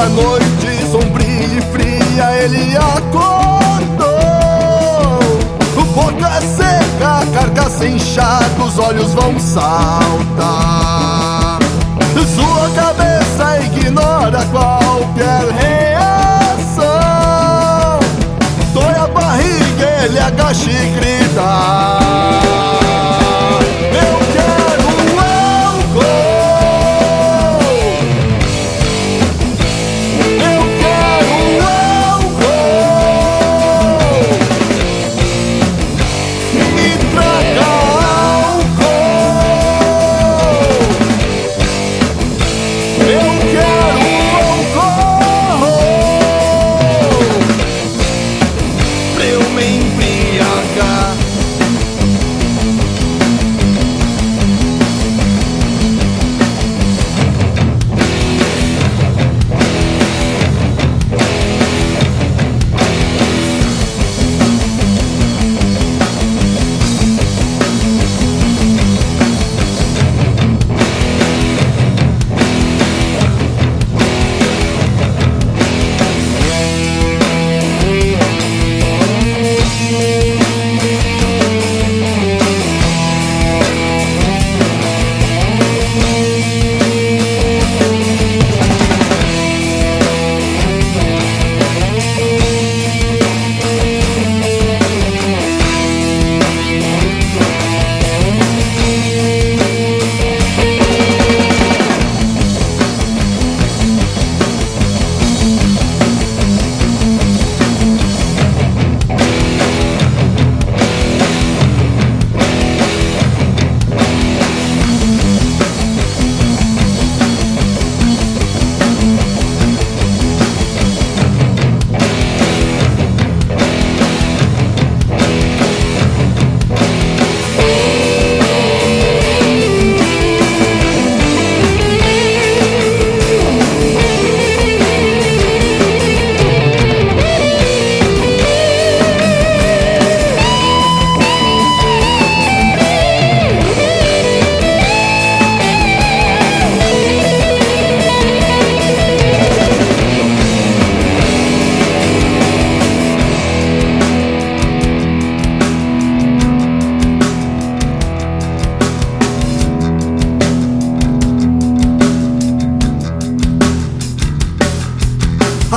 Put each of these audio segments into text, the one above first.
Numa noite sombria e fria ele acordou. Boca seca, carcaça inchada, os olhos vão saltar. Sua cabeça ignora qualquer reação. Dói a barriga, ele agacha e grita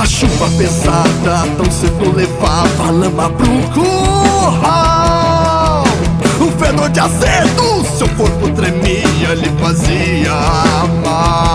A chuva pesada tão cedo levava a lama pro curral. O fedor de azedo, seu corpo tremia, lhe fazia mal